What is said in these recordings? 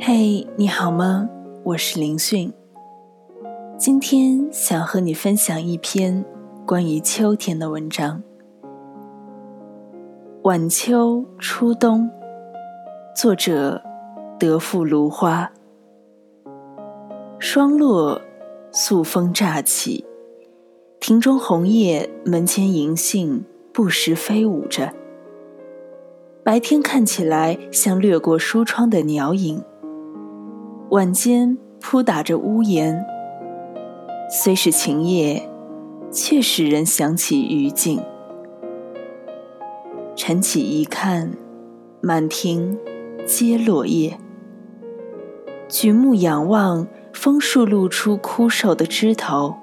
嘿，你好吗？我是林讯。今天想和你分享一篇关于秋天的文章。晚秋初冬，作者德富芦花。霜落，素风乍起，庭中红叶，门前银杏不时飞舞着。白天看起来像掠过书窗的鸟影。晚间扑打着屋檐，虽是晴夜，却使人想起余烬。晨起一看，满庭皆落叶。举目仰望，枫树露出枯瘦的枝头，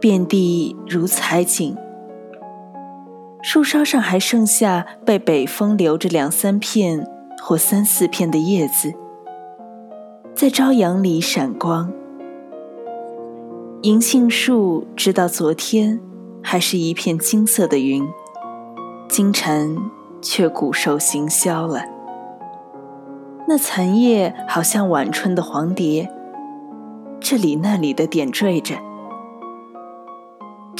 遍地如彩锦。树梢上还剩下被北风留着两三片或三四片的叶子。在朝阳里闪光。银杏树直到昨天还是一片金色的云，今晨却骨瘦形消了。那残叶好像晚春的黄蝶，这里那里的点缀着。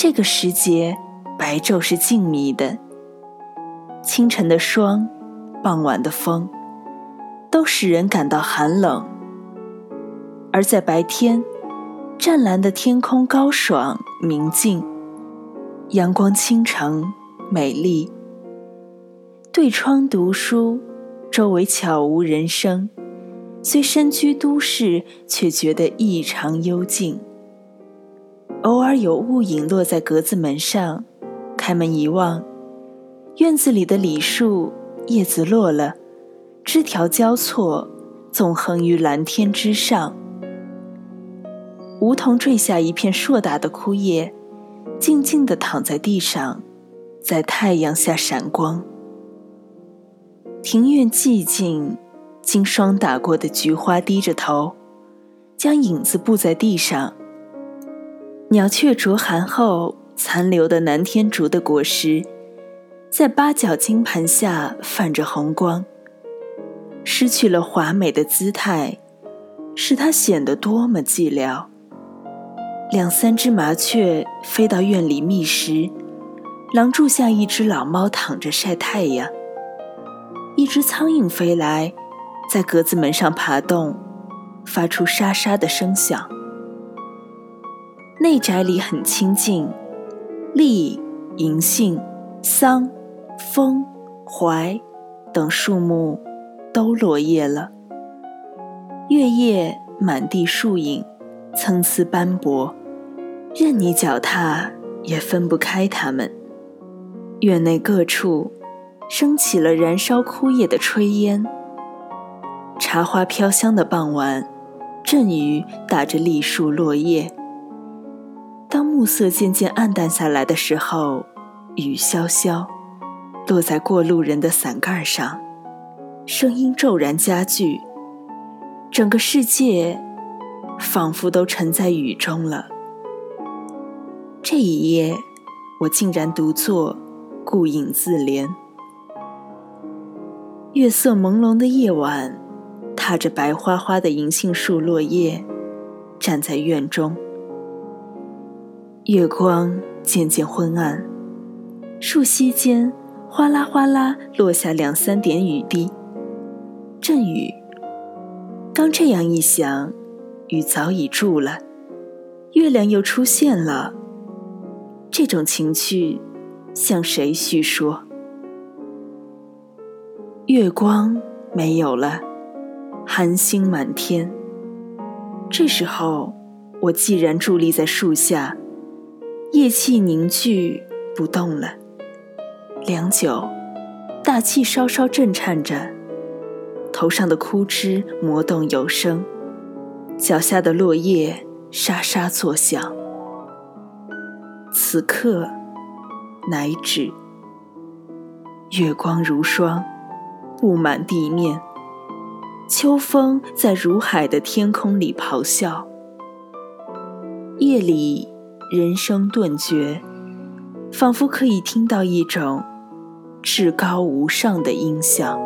这个时节，白昼是静谧的，清晨的霜，傍晚的风，都使人感到寒冷。而在白天，湛蓝的天空高爽明净，阳光倾城美丽。对窗读书，周围悄无人声，虽身居都市，却觉得异常幽静。偶尔有雾影落在格子门上，开门一望，院子里的李树叶子落了，枝条交错，纵横于蓝天之上。梧桐坠下一片硕大的枯叶，静静地躺在地上，在太阳下闪光。庭院寂静，经霜打过的菊花低着头，将影子布在地上。鸟雀啄寒后残留的南天竹的果实，在八角金盘下泛着红光，失去了华美的姿态，使它显得多么寂寥。两三只麻雀飞到院里觅食，廊柱下一只老猫躺着晒太阳。一只苍蝇飞来，在格子门上爬动，发出沙沙的声响。内宅里很清静，栗、银杏、桑、枫、槐等树木都落叶了，月夜满地树影，参差斑驳。任你脚踏，也分不开它们。院内各处升起了燃烧枯叶的炊烟。茶花飘香的傍晚，阵雨打着栗树落叶。暮色渐渐暗淡下来的时候，雨潇潇，落在过路人的伞盖上，声音骤然加剧。整个世界仿佛都沉在雨中了。这一夜，我竟然独坐，顾影自怜。月色朦胧的夜晚，踏着白花花的银杏树落叶，站在院中。月光渐渐昏暗，树隙间哗啦哗啦落下两三点雨滴。阵雨。刚这样一想，雨早已住了，月亮又出现了。这种情趣，向谁叙说？月光没有了，寒星满天。这时候，我既然伫立在树下，夜气凝聚不动了。良久，大气稍稍震颤着，头上的枯枝磨动有声，脚下的落叶沙沙作响。此刻，乃止。月光如霜，布满地面。秋风在如海的天空里咆哮。夜里人声顿觉，仿佛可以听到一种至高无上的音响。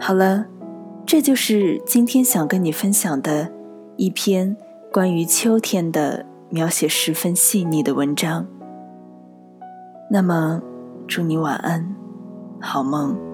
好了，这就是今天想跟你分享的一篇关于秋天的描写，十分细腻的文章。那么，祝你晚安，好梦。